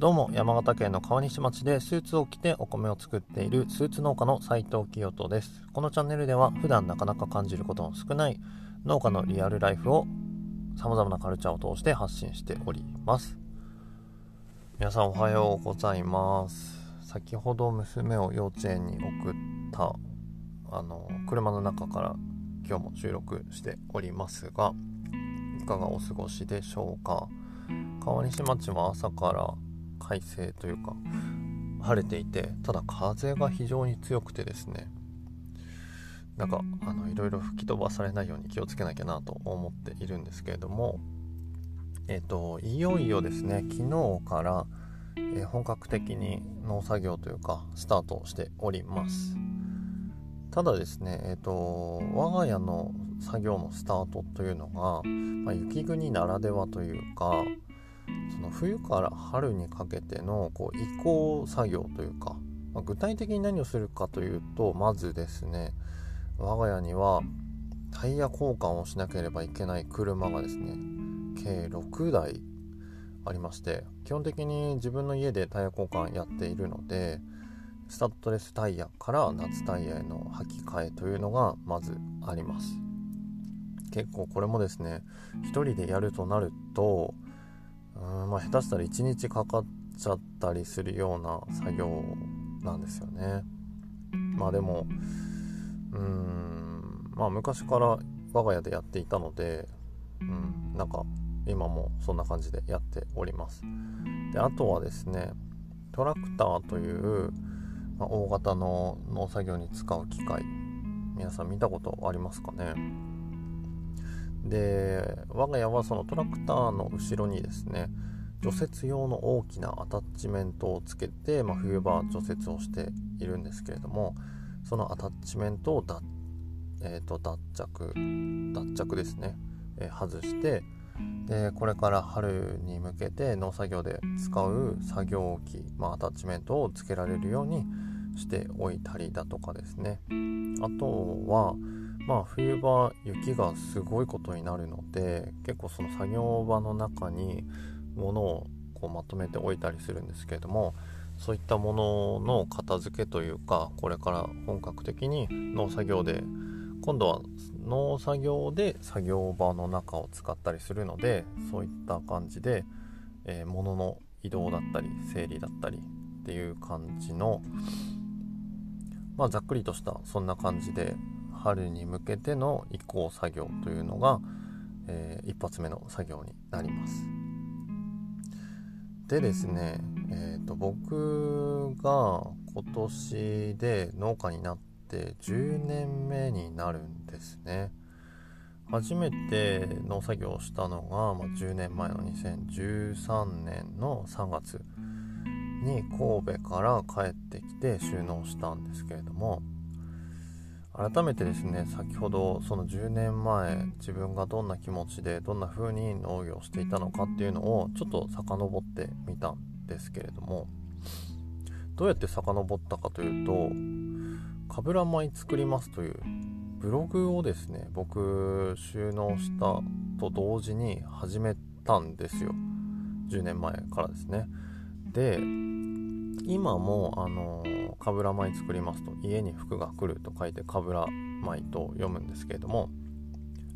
どうも山形県の川西町でスーツを着てお米を作っているスーツ農家の斉藤清人です。このチャンネルでは普段なかなか感じることの少ない農家のリアルライフを様々なカルチャーを通して発信しております。皆さんおはようございます。先ほど娘を幼稚園に送ったあの車の中から今日も収録しておりますがいかがお過ごしでしょうか？川西町は朝から快晴というか晴れていてただ風が非常に強くてですねなんかあのいろいろ吹き飛ばされないように気をつけなきゃなと思っているんですけれどもえっ、といよいよですね昨日から、えー、本格的に農作業というかスタートしております。ただですねえっ、と我が家の作業のスタートというのが、まあ、雪国ならではというかその冬から春にかけてのこう移行作業というか、まあ、具体的に何をするかというとまずですね我が家にはタイヤ交換をしなければいけない車がですね計6台ありまして基本的に自分の家でタイヤ交換やっているのでスタッドレスタイヤから夏タイヤへの履き替えというのがまずあります。結構これもですね1人でやるとなるとうんまあ下手したら1日かかっちゃったりするような作業なんですよね。まあでもうんまあ昔から我が家でやっていたのでうんなんか今もそんな感じでやっております。であとはですねトラクターという、まあ、大型の農作業に使う機械。皆さん見たことありますかね？で我が家はそのトラクターの後ろにですね除雪用の大きなアタッチメントをつけて、まあ、冬場除雪をしているんですけれどもそのアタッチメントを脱,、えーと、脱着脱着ですね、えー、外してでこれから春に向けて農作業で使う作業機、まあ、アタッチメントをつけられるようにしておいたりだとかですね。あとはまあ冬場雪がすごいことになるので結構その作業場の中に物をこうまとめておいたりするんですけれどもそういったものの片付けというかこれから本格的に農作業で今度は農作業で作業場の中を使ったりするのでそういった感じで、えー、物の移動だったり整理だったりっていう感じのまあざっくりとしたそんな感じで春に向けての移行作業というのが、えー、一発目の作業になります。でですね、えーと、僕が今年で農家になって10年目になるんですね。初めて農作業をしたのが、まあ、10年前の2013年の3月に神戸から帰ってきて収納したんですけれども改めてですね先ほどその10年前自分がどんな気持ちでどんな風に農業をしていたのかっていうのをちょっと遡ってみたんですけれどもどうやって遡ったかというと「かぶら米作ります」というブログをですね僕収納したと同時に始めたんですよ。10年前からですね。で今もあのかぶら米作りますと家に服が来ると書いてかぶら米と読むんですけれども、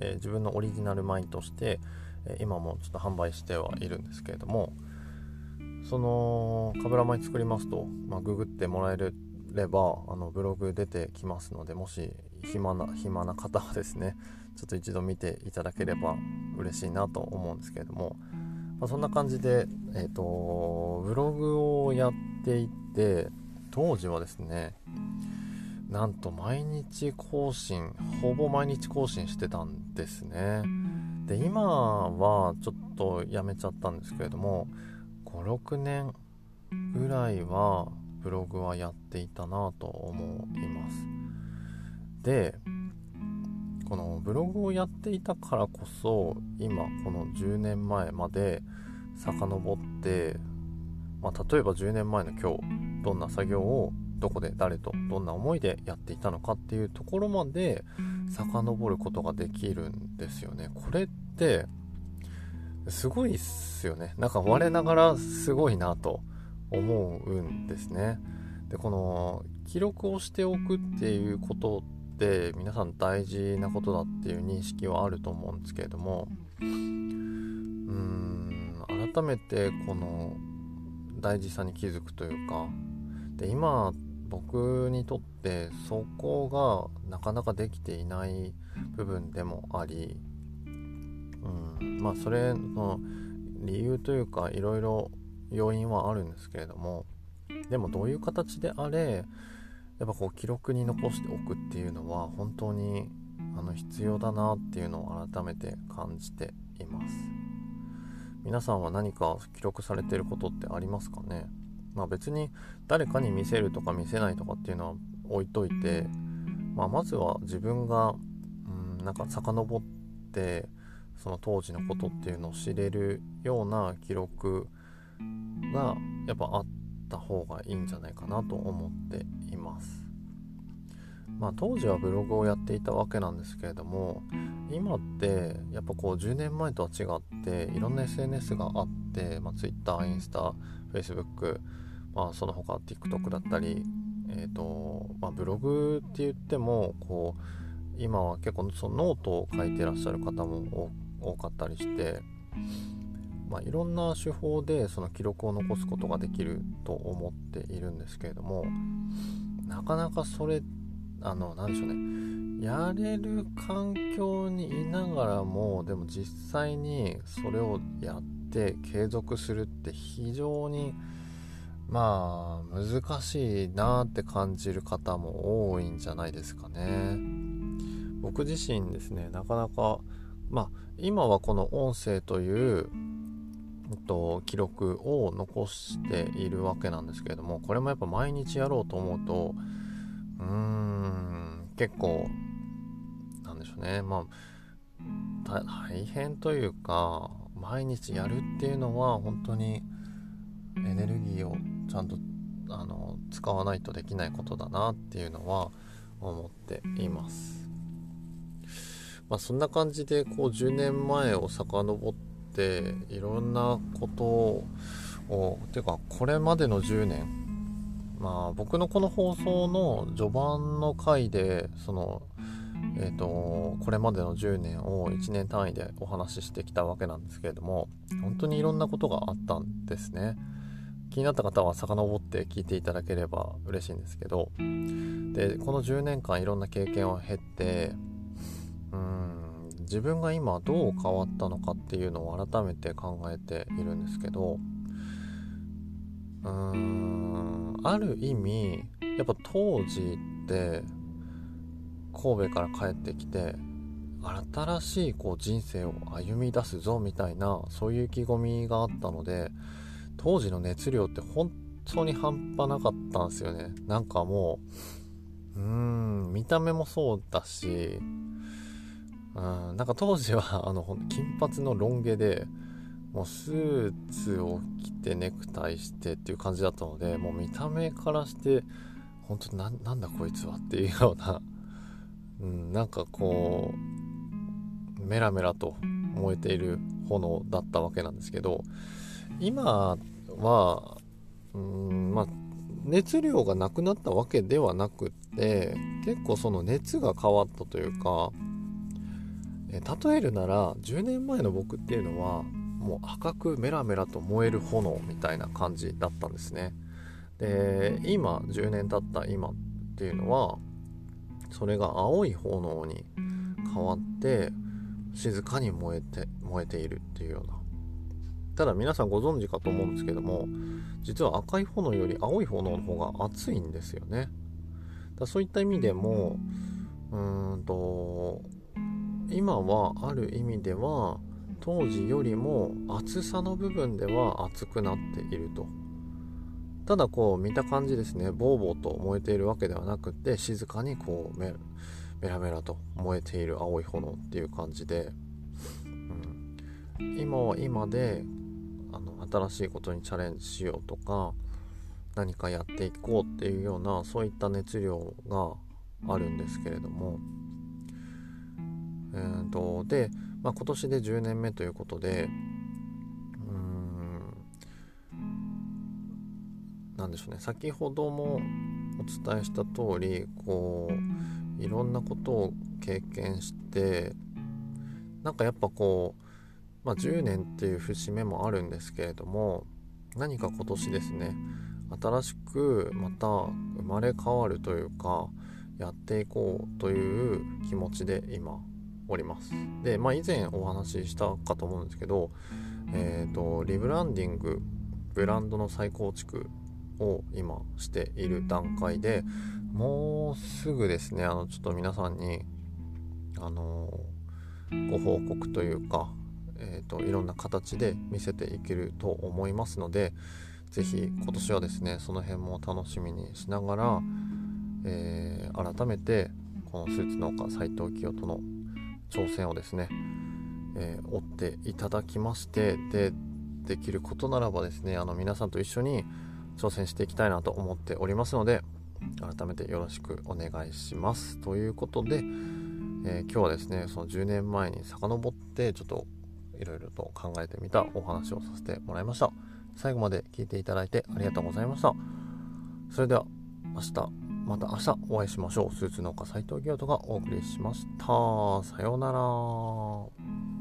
えー、自分のオリジナル米として、え、今もちょっと販売してはいるんですけれどもそのかぶら米作りますと、まあ、ググってもらえればあのブログ出てきますのでもし暇な暇な方はですねちょっと一度見ていただければ嬉しいなと思うんですけれども、まあ、そんな感じで、えーとブログをやっていて当時はですねなんと毎日更新ほぼ毎日更新してたんですね。で今はちょっとやめちゃったんですけれども56年ぐらいはブログはやっていたなと思います。でこのブログをやっていたからこそ今この10年前まで遡ってまあ、例えば10年前の今日どんな作業をどこで誰とどんな思いでやっていたのかっていうところまで遡ることができるんですよね。これってすごいっすよねなんか我ながらすごいなと思うんですねでこの記録をしておくっていうことって皆さん大事なことだっていう認識はあると思うんですけれどもうーん改めてこの大事さに気づくというかで今僕にとってそこがなかなかできていない部分でもあり、うん、まあそれの理由というかいろいろ要因はあるんですけれどもでもどういう形であれやっぱこう記録に残しておくっていうのは本当にあの必要だなっていうのを改めて感じています。皆さんは何か記録されてることってありますかね？まあ別に誰かに見せるとか見せないとかっていうのは置いといて、まあ、まずは自分がうんなんか遡ってその当時のことっていうのを知れるような記録がやっぱあった方がいいんじゃないかなと思っています。まあ、当時はブログをやっていたわけなんですけれども今ってやっぱこう10年前とは違っていろんな SNS があって、まあ、Twitter、インスタ、Facebook、まあ、その他 TikTok だったり、えーとまあ、ブログって言ってもこう今は結構そのノートを書いてらっしゃる方も多かったりしてまあ、いろんな手法でその記録を残すことができると思っているんですけれどもなかなかそれあの何でしょうね。やれる環境にいながらもでも実際にそれをやって継続するって非常にまあ難しいなって感じる方も多いんじゃないですかね。僕自身ですねなかなかまあ今はこの音声というと、記録を残しているわけなんですけれどもこれもやっぱ毎日やろうと思うとうーん結構なんでしょうねまあ大変というか毎日やるっていうのは本当にエネルギーをちゃんとあの使わないとできないことだなっていうのは思っています。まあ、そんな感じでこう10年前を遡ってていろんなことをていうかこれまでの10年まあ僕のこの放送の序盤の回でそのえーと、これまでの10年を1年単位でお話ししてきたわけなんですけれども本当にいろんなことがあったんですね。気になった方は遡って聞いていただければ嬉しいんですけど。でこの10年間いろんな経験を経てうん自分が今どう変わったのかっていうのを改めて考えているんですけどうーんある意味やっぱ当時って神戸から帰ってきて新しいこう人生を歩み出すぞみたいなそういう意気込みがあったので当時の熱量って本当に半端なかったんですよね。なんかもううーん見た目もそうだしうん、なんか当時は あの金髪のロン毛でもうスーツを着てネクタイしてっていう感じだったのでもう見た目からして本当ななんだこいつはっていうような、うん、なんかこうメラメラと燃えている炎だったわけなんですけど今はうんまあ熱量がなくなったわけではなくって結構その熱が変わったというか例えるなら10年前の僕っていうのはもう赤くメラメラと燃える炎みたいな感じだったんですね。で今10年経った今っていうのはそれが青い炎に変わって静かに燃えて燃えているっていうような。ただ皆さんご存知かと思うんですけども実は赤い炎より青い炎の方が熱いんですよね。だそういった意味でもうーんと今はある意味では当時よりも厚さの部分では熱くなっていると。ただこう見た感じですね。ボーボーと燃えているわけではなくて静かにこうメラメラと燃えている青い炎っていう感じで、うん、今は今であの新しいことにチャレンジしようとか何かやっていこうっていうようなそういった熱量があるんですけれども。うんとで、まあ、今年で10年目ということでうんなんでしょうね。先ほどもお伝えした通りこういろんなことを経験してなんかやっぱこう、まあ、10年っていう節目もあるんですけれども何か今年ですね新しくまた生まれ変わるというかやっていこうという気持ちで今おります。でまあ以前お話ししたかと思うんですけどえっ、ー、とリブランディングブランドの再構築を今している段階でもうすぐですねあのちょっと皆さんにあのご報告というか、えーと、いろんな形で見せていけると思いますので是非今年はですねその辺も楽しみにしながら、えー、改めてこのスーツ農家斉藤清人の挑戦をですね、えー、追っていただきましてでできることならばですねあの皆さんと一緒に挑戦していきたいなと思っておりますので改めてよろしくお願いします。ということで、えー、今日はですねその10年前に遡ってちょっといろいろと考えてみたお話をさせてもらいました。最後まで聞いていただいてありがとうございました。それでは明日。また明日お会いしましょう。スーツ農家斉藤清人がお送りしました。さようなら。